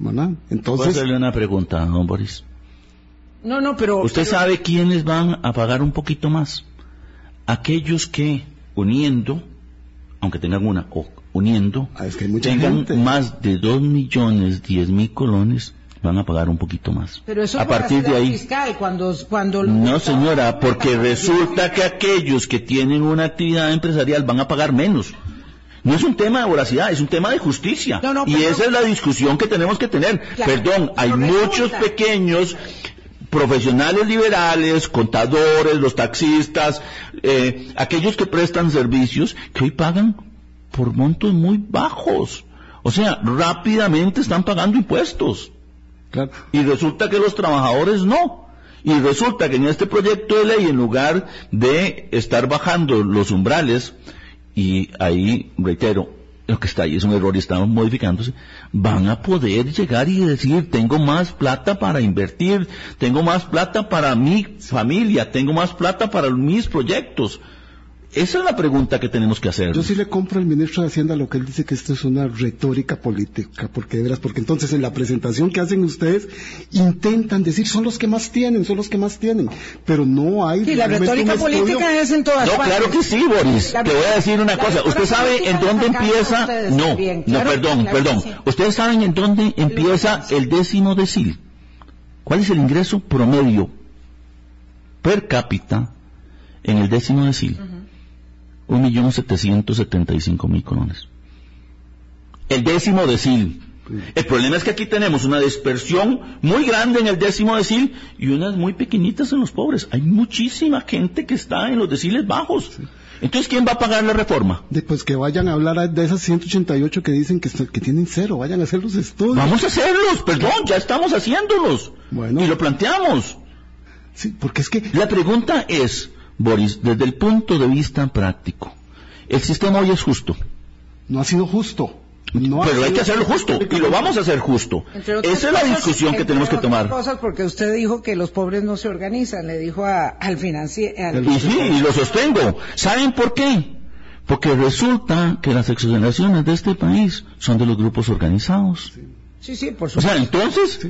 Entonces. ¿Puedo hacerle una pregunta, don Boris? No, no, pero. ¿Usted sabe quiénes van a pagar un poquito más? Aquellos que, uniendo, aunque tengan una, o uniendo, ah, tengan más de dos millones diez mil colones van a pagar un poquito más. Pero eso a partir de ahí. fiscal, cuando, cuando No, señora, porque resulta que aquellos que tienen una actividad empresarial van a pagar menos. No es un tema de voracidad, es un tema de justicia. No, no, y esa es la discusión que tenemos que tener. Claro, Perdón, hay muchos pequeños profesionales liberales, contadores, los taxistas, eh, aquellos que prestan servicios, que hoy pagan por montos muy bajos. O sea, rápidamente están pagando impuestos. Claro. Y resulta que los trabajadores no. Y resulta que en este proyecto de ley, en lugar de estar bajando los umbrales, y ahí, reitero, lo que está ahí es un error y estamos modificándose, van a poder llegar y decir, tengo más plata para invertir, tengo más plata para mi familia, tengo más plata para mis proyectos. Esa es la pregunta que tenemos que hacer. Yo sí le compro al ministro de Hacienda lo que él dice que esto es una retórica política, porque de veras, porque entonces en la presentación que hacen ustedes intentan decir son los que más tienen, son los que más tienen, pero no hay Sí, la retórica política es en todas No, partes. claro que sí, Boris. La- Te voy a decir una la cosa. ¿Usted sabe en dónde empieza? No, no, perdón, claro perdón. sí. ¿Ustedes saben en dónde empieza el décimo decil? ¿Cuál es el ingreso promedio per cápita en el décimo decil? Un millón setecientos setenta y cinco mil colones. El décimo decil. El problema es que aquí tenemos una dispersión muy grande en el décimo decil y unas muy pequeñitas en los pobres. Hay muchísima gente que está en los deciles bajos. Entonces, ¿quién va a pagar la reforma? Después que vayan a hablar de esas 188 que dicen que, que tienen cero, vayan a hacer los estudios. Vamos a hacerlos, perdón, ya estamos haciéndolos. Bueno. Y lo planteamos. Sí, porque es que La pregunta es, Boris, desde el punto de vista práctico, ¿el sistema hoy es justo? no ha sido justo. No ha Pero hay que hacerlo justo, y lo vamos a hacer justo. Esa es la discusión que tenemos que tomar. cosas porque usted dijo que los pobres no se organizan, le dijo a- al financiero. Y sí, y lo sostengo. ¿Saben por qué? Porque resulta que las exoneraciones de este país son de los grupos organizados. Sí, sí, por O sea, supuesto. entonces,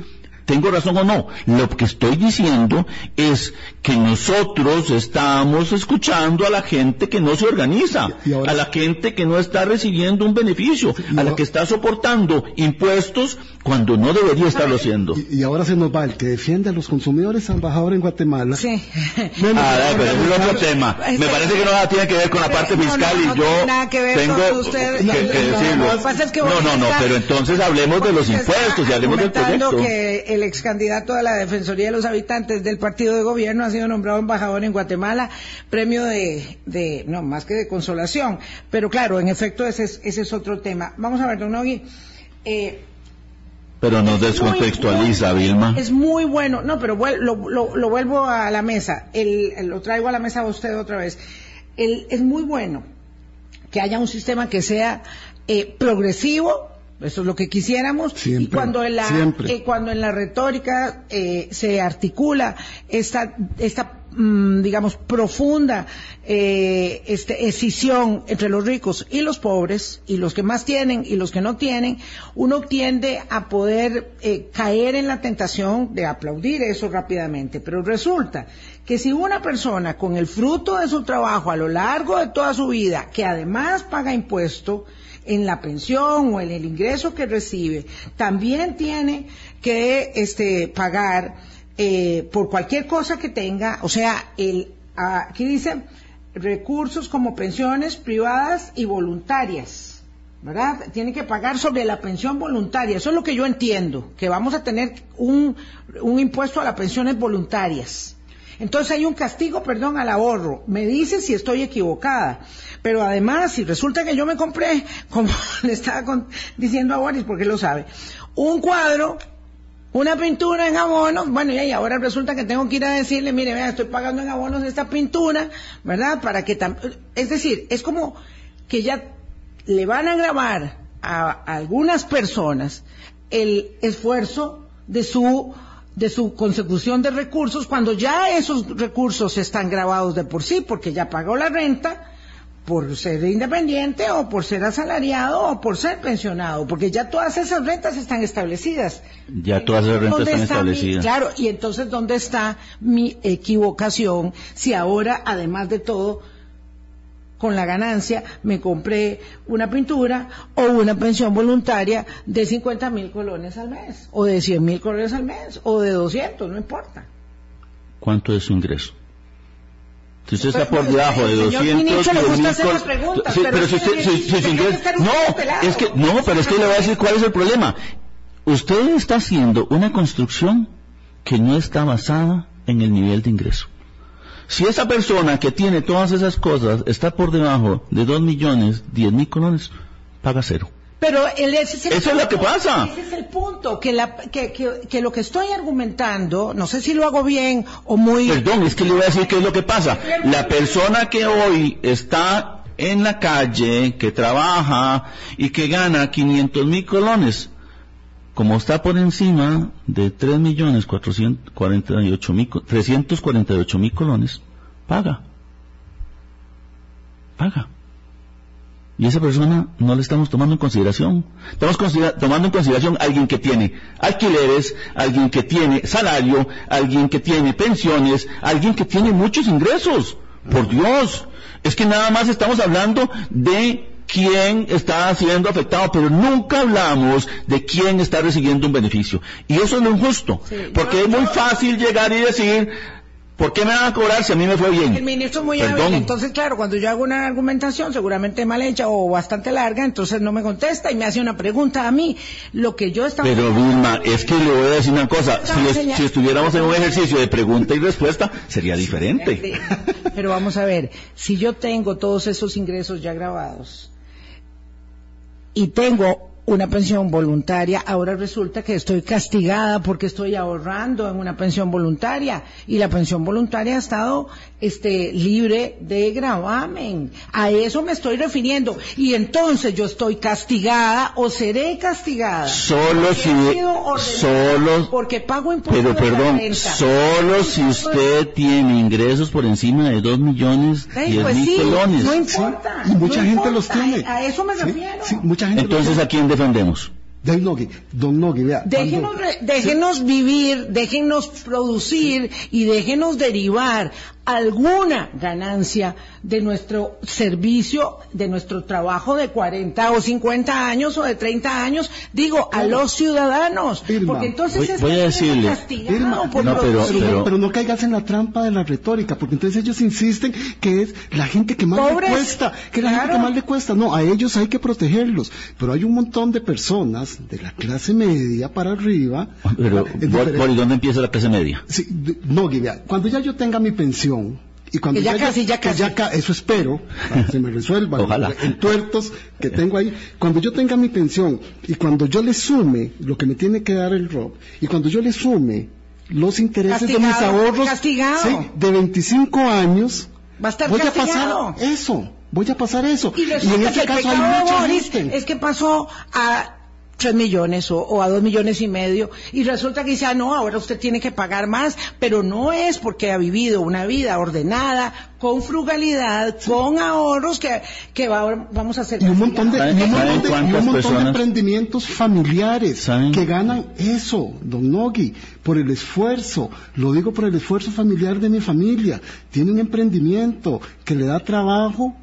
¿tengo razón o no? Lo que estoy diciendo es que nosotros estamos escuchando a la gente que no se organiza, Y ahora- a la gente que no está recibiendo un beneficio, a la que está soportando impuestos cuando no debería estarlo haciendo. Y, y ahora se nos va el que defiende a los consumidores embajador en Guatemala. Sí. Menos Ah, pero es organizar- otro tema. Me parece que no nada tiene que ver con la parte fiscal no, no y yo tiene nada que ver tengo con usted. que, No, que no, no, decirlo. no, no, no, pero entonces hablemos de los impuestos y hablemos del proyecto. que el ex candidato a la Defensoría de los Habitantes del partido de gobierno ha sido nombrado embajador en Guatemala, premio de, de no, más que de consolación. Pero claro, en efecto, ese es, ese es otro tema. Vamos a ver, don Nogui, eh, Pero muy- descontextualiza, muy- Vilma. Es muy bueno, no, pero lo, lo- lo vuelvo a la mesa, el, el- lo traigo a la mesa a usted otra vez. El- es muy bueno que haya un sistema que sea eh, progresivo, eso es lo que quisiéramos, y Siempre, cuando en la, eh, cuando en la retórica eh, se articula esta, esta mm, digamos, profunda eh, este, escisión entre los ricos y los pobres, y los que más tienen y los que no tienen, uno tiende a poder eh, caer en la tentación de aplaudir eso rápidamente. Pero resulta que si una persona con el fruto de su trabajo a lo largo de toda su vida, que además paga impuesto, en la pensión o en el ingreso que recibe, también tiene que este, pagar eh, por cualquier cosa que tenga, o sea, el, ah, aquí dice recursos como pensiones privadas y voluntarias, ¿verdad? Tiene que pagar sobre la pensión voluntaria, eso es lo que yo entiendo, que vamos a tener un, un impuesto a las pensiones voluntarias. Entonces hay un castigo, perdón, al ahorro. Me dice si estoy equivocada. Pero además, si resulta que yo me compré, como le estaba diciendo a Boris, porque él lo sabe, un cuadro, una pintura en abonos, bueno, y ahora resulta que tengo que ir a decirle, mire, vea, estoy pagando en abonos esta pintura, ¿verdad? Para que es decir, es como que ya le van a grabar a algunas personas el esfuerzo de su de su consecución de recursos cuando ya esos recursos están grabados de por sí porque ya pagó la renta por ser independiente o por ser asalariado o por ser pensionado porque ya todas esas rentas están establecidas Ya todas las rentas ¿Dónde están mi- establecidas. claro, y entonces, ¿dónde está mi equivocación si ahora, además de todo, con la ganancia me compré una pintura o una pensión voluntaria de 50 mil colones al mes, o de 100 mil colones al mes, o de 200, no importa. ¿Cuánto es su ingreso? Si usted está por debajo de Señor 200 Quinicho, le gusta mil hacer col- las preguntas, Sí, pero si usted, si- si ingreso, no, es que, no, pero es que le voy a decir cuál es el problema. Usted está haciendo una construcción que no está basada en el nivel de ingreso. Si esa persona que tiene todas esas cosas está por debajo de 2 millones, 10 mil colones, paga cero. Pero el, ese es el Eso es lo que pasa. Ese es el punto, que, la, que, que, que lo que estoy argumentando, no sé si lo hago bien o muy... Perdón, es que le voy a decir qué es lo que pasa. La persona que hoy está en la calle, que trabaja y que gana 500 mil colones, como está por encima de 3 millones 448 mil, 348 mil colones, paga. Paga. Y esa persona no la estamos tomando en consideración. Estamos considera- tomando en consideración a alguien que tiene alquileres, alguien que tiene salario, alguien que tiene pensiones, alguien que tiene muchos ingresos. Por Dios. Es que nada más estamos hablando de quién está siendo afectado, pero nunca hablamos de quién está recibiendo un beneficio. Y eso es lo injusto. Sí, porque yo- es muy yo- fácil llegar y decir, ¿por qué me van a cobrar si a mí me fue bien? El ministro es muy Perdón. hábil, entonces claro, cuando yo hago una argumentación seguramente mal hecha o bastante larga, entonces no me contesta y me hace una pregunta a mí. Lo que yo estaba... Pero Vilma, es que le voy a decir una cosa, si, es- si estuviéramos en un ejercicio de pregunta y respuesta, sería diferente. Pero vamos a ver, si yo tengo todos esos ingresos ya grabados y tengo una pensión voluntaria, ahora resulta que estoy castigada porque estoy ahorrando en una pensión voluntaria y la pensión voluntaria ha estado este libre de gravamen. A eso me estoy refiriendo y entonces yo estoy castigada o seré castigada. Solo si, solo, porque pago impuestos pero de la perdón, renta. solo si usted tiene ingresos por encima de dos millones, Ey, diez pues mil sí, colones. no importa. Y mucha no gente importa, los tiene. A, a eso me Sí, refiero. sí, mucha gente los Entonces. ¿a quién defendemos? Don Nogui, Don Nogui, vea. Déjenos, cuando- re- déjenos vivir, déjenos producir y déjenos derivar alguna ganancia de nuestro servicio, de nuestro trabajo de 40 o 50 años o de 30 años, digo, a los ciudadanos. Irma, porque entonces voy- es voy a decirle, Irma, por no, pero- producir. pero, pero no caigas en la trampa de la retórica, porque entonces ellos insisten que es la gente que más Pobres, le cuesta, que es la gente que más le cuesta. No, a ellos hay que protegerlos, pero hay un montón de personas de la clase media para arriba. Pero, ¿por, dónde empieza la clase media? Sí, no, vea, cuando ya yo tenga mi pensión y cuando Que ya casi, ya casi. ca- eso espero, para que se me resuelva Ojalá. los entuertos que tengo ahí, cuando yo tenga mi pensión y cuando yo le sume lo que me tiene que dar el ROP y cuando yo le sume los intereses de mis Castigado, ahorros castigado. sí, de 25 años, Va a estar voy castigado. a pasar eso, voy a pasar eso. Y resulta en ese caso hay mucha gente. es que pasó a tres millones o, o a dos millones y medio y resulta que dice, ah, no, ahora usted tiene que pagar más, pero no es porque ha vivido una vida ordenada, con frugalidad, con ahorros que, que va- vamos a hacer. y un montón de, ¿Saben- y un montón de- un montón de emprendimientos familiares ¿Saben? que ganan eso, don Nogui, por el esfuerzo, lo digo por el esfuerzo familiar de mi familia, tiene un emprendimiento que le da trabajo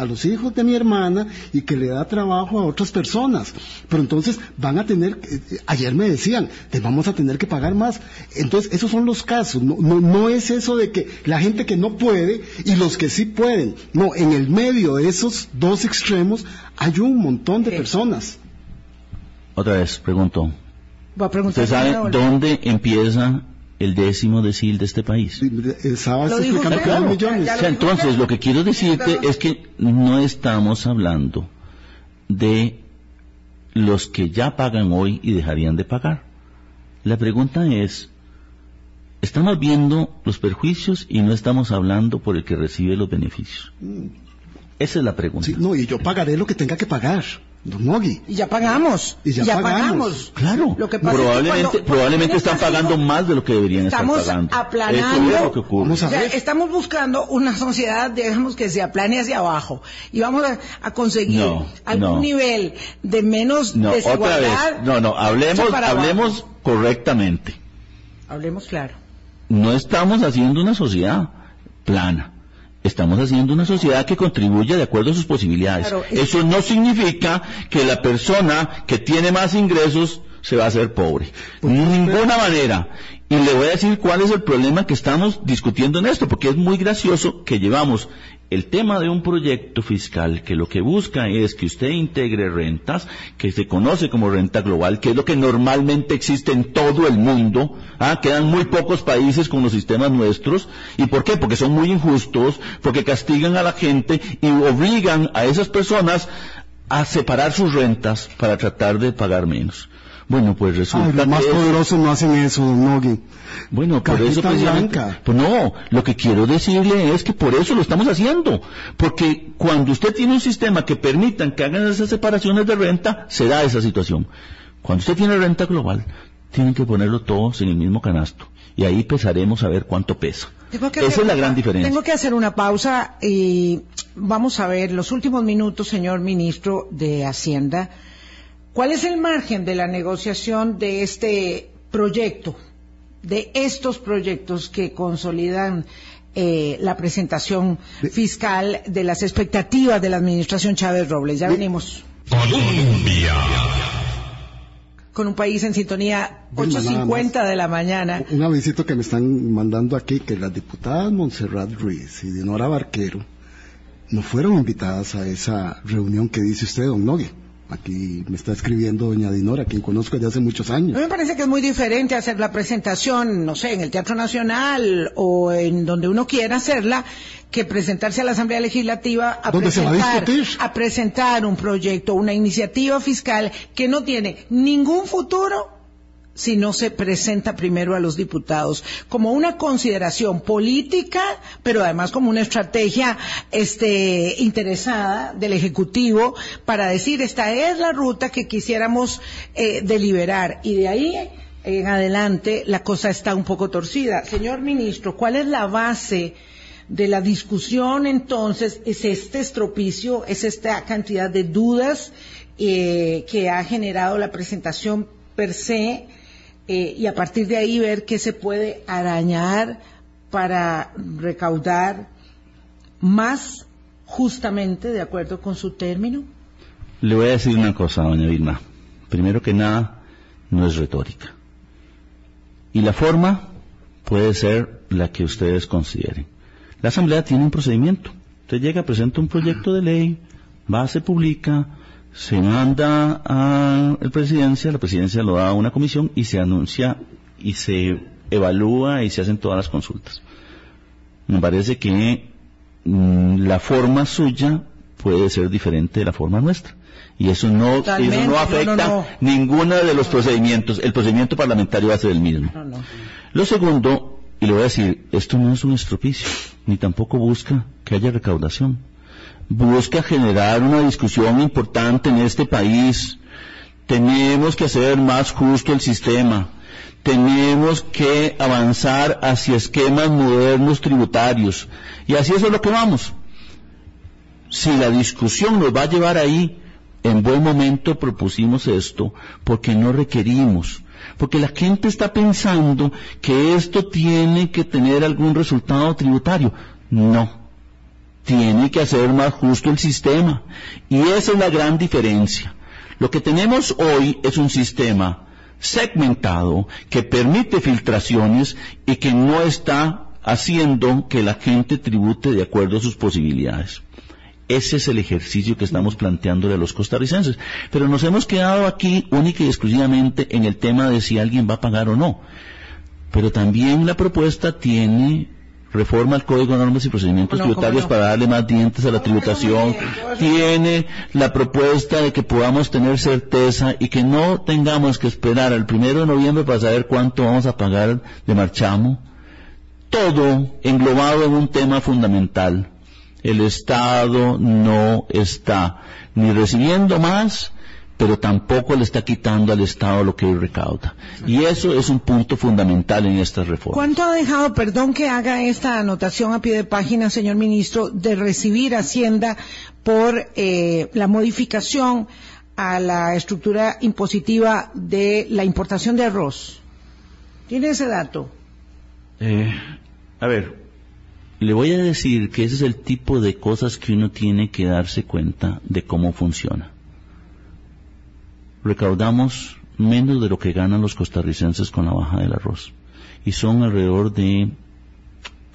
a los hijos de mi hermana y que le da trabajo a otras personas. Pero entonces van a tener, eh, ayer me decían, te vamos a tener que pagar más. Entonces esos son los casos, no, no, no es eso de que la gente que no puede y los que sí pueden. No, en el medio de esos dos extremos hay un montón de personas. Otra vez, pregunto. Voy a preguntar. ¿Usted sabe dónde empieza el décimo decil de este país? Estaba Lo dijo explicando que eran ¿no? millones. Ya O lo sea, dijo entonces, lo que quiero decirte es que no estamos hablando de los que ya pagan hoy y dejarían de pagar. La pregunta es, estamos viendo los perjuicios y no estamos hablando por el que recibe los beneficios. Esa es la pregunta. Sí, no, y yo pagaré lo que tenga que pagar, don. Y ya pagamos. Y ya pagamos. Claro, Lo que pasa es que probablemente, cuando- probablemente están pagando más de lo que deberían Estamos estar pagando. aplanando. Eso es lo que ocurre. Vamos a O sea, ver. estamos buscando una sociedad, digamos, que se aplane hacia abajo. Y vamos a, a conseguir No, algún no. nivel de menos No, otra desigualdad. vez. No, no, hablemos, hablemos abajo. correctamente. Hablemos claro. No estamos haciendo una sociedad plana. Estamos haciendo una sociedad que contribuye de acuerdo a sus posibilidades. Claro, Eso no significa que la persona que tiene más ingresos se va a hacer pobre. De ninguna manera. Y le voy a decir cuál es el problema que estamos discutiendo en esto, porque es muy gracioso que llevamos el tema de un proyecto fiscal que lo que busca es que usted integre rentas, que se conoce como renta global, que es lo que normalmente existe en todo el mundo. Ah, Quedan muy pocos países con los sistemas nuestros. ¿Y por qué? Porque son muy injustos, porque castigan a la gente y obligan a esas personas a separar sus rentas para tratar de pagar menos. Bueno, pues resulta Ay, los más que es- poderosos no hacen eso, Nogui. bueno, por Cajita eso precisamente. blanca. Pues no, lo que quiero decirle es que por eso lo estamos haciendo. Porque cuando usted tiene un sistema que permitan que hagan esas separaciones de renta, se da esa situación. Cuando usted tiene renta global, tienen que ponerlo todos en el mismo canasto. Y ahí pesaremos a ver cuánto pesa. Tengo que Esa hacer es la gran diferencia. Tengo que hacer una pausa y vamos a ver los últimos minutos, señor ministro de Hacienda. ¿Cuál es el margen de la negociación de este proyecto, de estos proyectos que consolidan eh, la presentación fiscal de las expectativas de la administración Chávez Robles? Ya venimos Colombia. con un país en sintonía Vilma, nada 8.50 de la mañana. Un avisito que me están mandando aquí, que las diputadas Montserrat Ruiz y Dinora Barquero no fueron invitadas a esa reunión que dice usted, don Nogui. Aquí me está escribiendo doña Dinora, quien conozco desde hace muchos A años. mí me parece que es muy diferente hacer la presentación, no sé, en el Teatro Nacional o en donde uno quiera hacerla, que presentarse a la Asamblea Legislativa a ¿Dónde se va a presentar, a presentar un proyecto, una iniciativa fiscal que no tiene ningún futuro si no se presenta primero a los diputados como una consideración política, pero además como una estrategia este, interesada del Ejecutivo para decir esta es la ruta que quisiéramos eh, deliberar y de ahí en adelante la cosa está un poco torcida. Señor ministro, ¿cuál es la base de la discusión entonces? ¿Es este estropicio, es esta cantidad de dudas eh, que ha generado la presentación per se? Eh, y a partir de ahí ver qué se puede arañar para recaudar más justamente de acuerdo con su término? Le voy a decir una cosa, doña Vilma. Primero que nada, no es retórica. Y la forma puede ser la que ustedes consideren. La Asamblea tiene un procedimiento. Usted llega, presenta un proyecto de ley, va, se publica, se manda a la presidencia, la presidencia lo da a una comisión y se anuncia y se evalúa y se hacen todas las consultas. Me parece que mm, la forma suya puede ser diferente de la forma nuestra. Y eso no, eso no afecta no, no. ninguno de los procedimientos. El procedimiento parlamentario va a ser el mismo. Lo segundo, y le voy a decir, esto no es un estropicio, ni tampoco busca que haya recaudación. Busca generar una discusión importante en este país. Tenemos que hacer más justo el sistema. Tenemos que avanzar hacia esquemas modernos tributarios. Y así es lo que vamos. Si la discusión nos va a llevar ahí, en buen momento propusimos esto porque no requerimos, porque la gente está pensando que esto tiene que tener algún resultado tributario. No, tiene que hacer más justo el sistema. Y esa es la gran diferencia. Lo que tenemos hoy es un sistema segmentado que permite filtraciones y que no está haciendo que la gente tribute de acuerdo a sus posibilidades. Ese es el ejercicio que estamos planteándole a los costarricenses. Pero nos hemos quedado aquí única y exclusivamente en el tema de si alguien va a pagar o no. Pero también la propuesta tiene reforma al Código de Normas y Procedimientos No, ¿cómo Tributarios no? para darle más dientes a la tributación. Tiene la propuesta de que podamos tener certeza y que no tengamos que esperar al primero de noviembre para saber cuánto vamos a pagar de marchamo. Todo englobado en un tema fundamental. El Estado no está ni recibiendo más, pero tampoco le está quitando al Estado lo que él recauda. Y eso es un punto fundamental en esta reforma. ¿Cuánto ha dejado, perdón que haga esta anotación a pie de página, señor ministro, de recibir Hacienda por eh, la modificación a la estructura impositiva de la importación de arroz? ¿Tiene ese dato? Eh, a ver, le voy a decir que ese es el tipo de cosas que uno tiene que darse cuenta de cómo funciona. Recaudamos menos de lo que ganan los costarricenses con la baja del arroz. Y son alrededor de,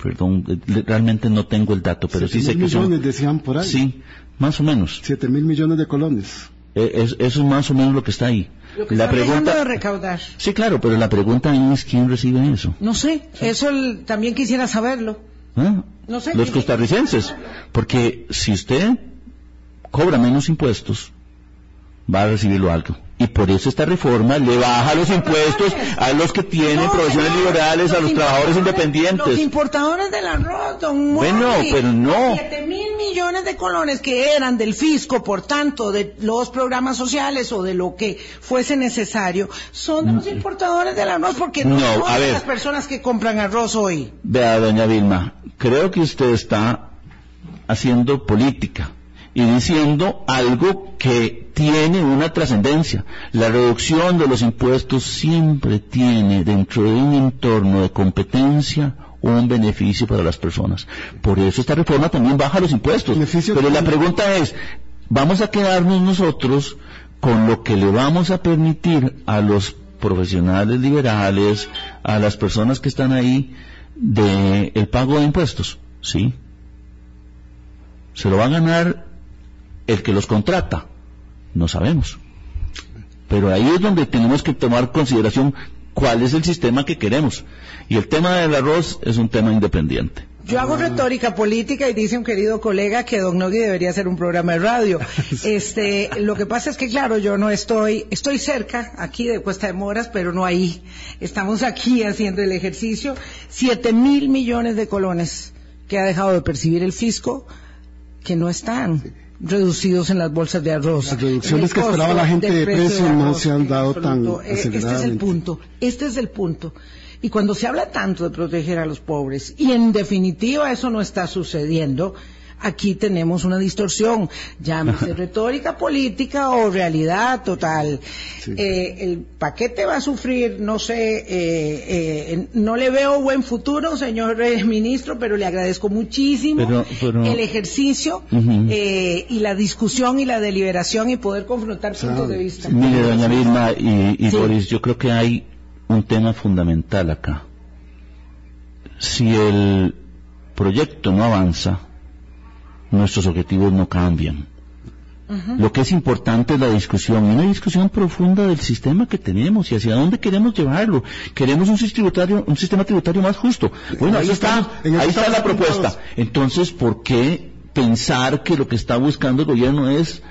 perdón, realmente no tengo el dato, pero sí sé que son... millones decían por ahí. Sí, más o menos. Siete mil millones de colones. Eh, es- eso es más o menos lo que está ahí. Lo que La pregunta, de recaudar. sí, claro, pero la pregunta es quién recibe eso. No sé, eso el- también quisiera saberlo. ¿Ah? No sé. Los costarricenses. Porque si usted cobra menos impuestos, va a recibirlo algo. Y por eso esta reforma le baja los impuestos a los que tienen No, profesiones liberales, a los trabajadores Los independientes. importadores del arroz, don Bueno, pero no. Siete mil millones de colones que eran del fisco, por tanto, de los programas sociales o de lo que fuese necesario, son de los importadores del arroz, porque no, Mm. No, son a ver. las personas que compran arroz hoy. Vea, doña Vilma, creo que usted está haciendo política y diciendo algo que tiene una trascendencia. La reducción de los impuestos siempre tiene dentro de un entorno de competencia un beneficio para las personas. Por eso esta reforma también baja los impuestos. Beneficio Pero la pregunta es, ¿vamos a quedarnos nosotros con lo que le vamos a permitir a los profesionales liberales, a las personas que están ahí, de el pago de impuestos? Sí. ¿Se lo va a ganar el que los contrata? No sabemos. Pero ahí es donde tenemos que tomar consideración cuál es el sistema que queremos. Y el tema del arroz es un tema independiente. Yo hago retórica política y dice un querido colega que Don Nogui debería hacer un programa de radio. Este, lo que pasa es que claro, yo no estoy, estoy cerca aquí de Cuesta de Moras, pero no ahí. Estamos aquí haciendo el ejercicio. Siete mil millones de colones que ha dejado de percibir el fisco que no están reducidos en las bolsas de arroz. Las reducciones que esperaba la gente de precio precio no se han dado tan. Eh, Este es el punto. Este es el punto. Y cuando se habla tanto de proteger a los pobres, y en definitiva eso no está sucediendo, aquí tenemos una distorsión, llámese retórica política o realidad total. Sí. Eh, el paquete va a sufrir, no sé, eh, eh, no le veo buen futuro, señor eh, ministro, pero le agradezco muchísimo Pero- pero- el ejercicio y la discusión y la deliberación y poder confrontar Sabe. puntos de vista. Mire, doña Vilma y, y Sí. Boris, yo creo que hay un tema fundamental acá. Si el proyecto no avanza, nuestros objetivos no cambian. Lo que es importante es la discusión, y una discusión profunda del sistema que tenemos y hacia dónde queremos llevarlo. Queremos un sistema tributario, un sistema tributario más justo. Bueno, ahí Ahí está, ahí está la propuesta. Entonces, ¿por qué pensar que lo que está buscando el gobierno es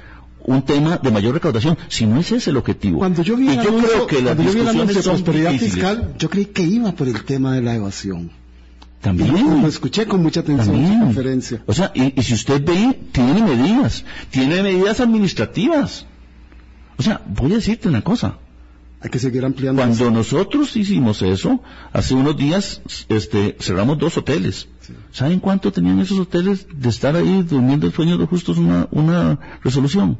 un tema de mayor recaudación? Si no es ese el objetivo. Cuando yo vi y el yo anuncio, creo que las cuando yo vi el anuncio discusiones de prosperidad difíciles. fiscal, yo creí que iba por el tema de la evasión. También. lo escuché con mucha atención en También. su conferencia. O sea, y, y si usted ve, tiene medidas, tiene medidas administrativas. O sea, voy a decirte una cosa. Hay que seguir ampliando. Cuando nosotros hicimos eso, hace unos días, este, cerramos dos hoteles. ¿Saben cuánto tenían esos hoteles de estar ahí durmiendo el sueño de justos una, una resolución?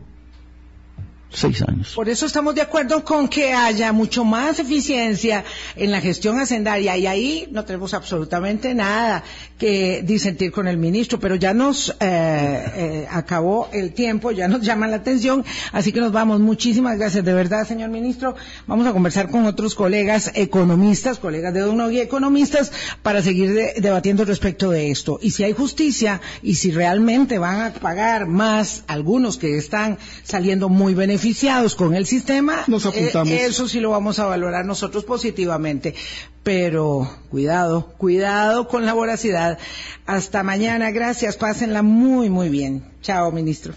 Seis años. Por eso estamos de acuerdo con que haya mucho más eficiencia en la gestión hacendaria y ahí no tenemos absolutamente nada que disentir con el ministro, pero ya nos eh, eh, acabó el tiempo, ya nos llama la atención, así que nos vamos. Muchísimas gracias, de verdad, señor ministro. Vamos a conversar con otros colegas economistas, colegas de Don Nogui, economistas, para seguir de- debatiendo respecto de esto. Y si hay justicia y si realmente van a pagar más algunos que están saliendo muy beneficiados con el sistema, Nos apuntamos. eh, eso sí lo vamos a valorar nosotros positivamente. Pero cuidado, cuidado con la voracidad. Hasta mañana, gracias, pásenla muy, muy bien. Chao, ministro.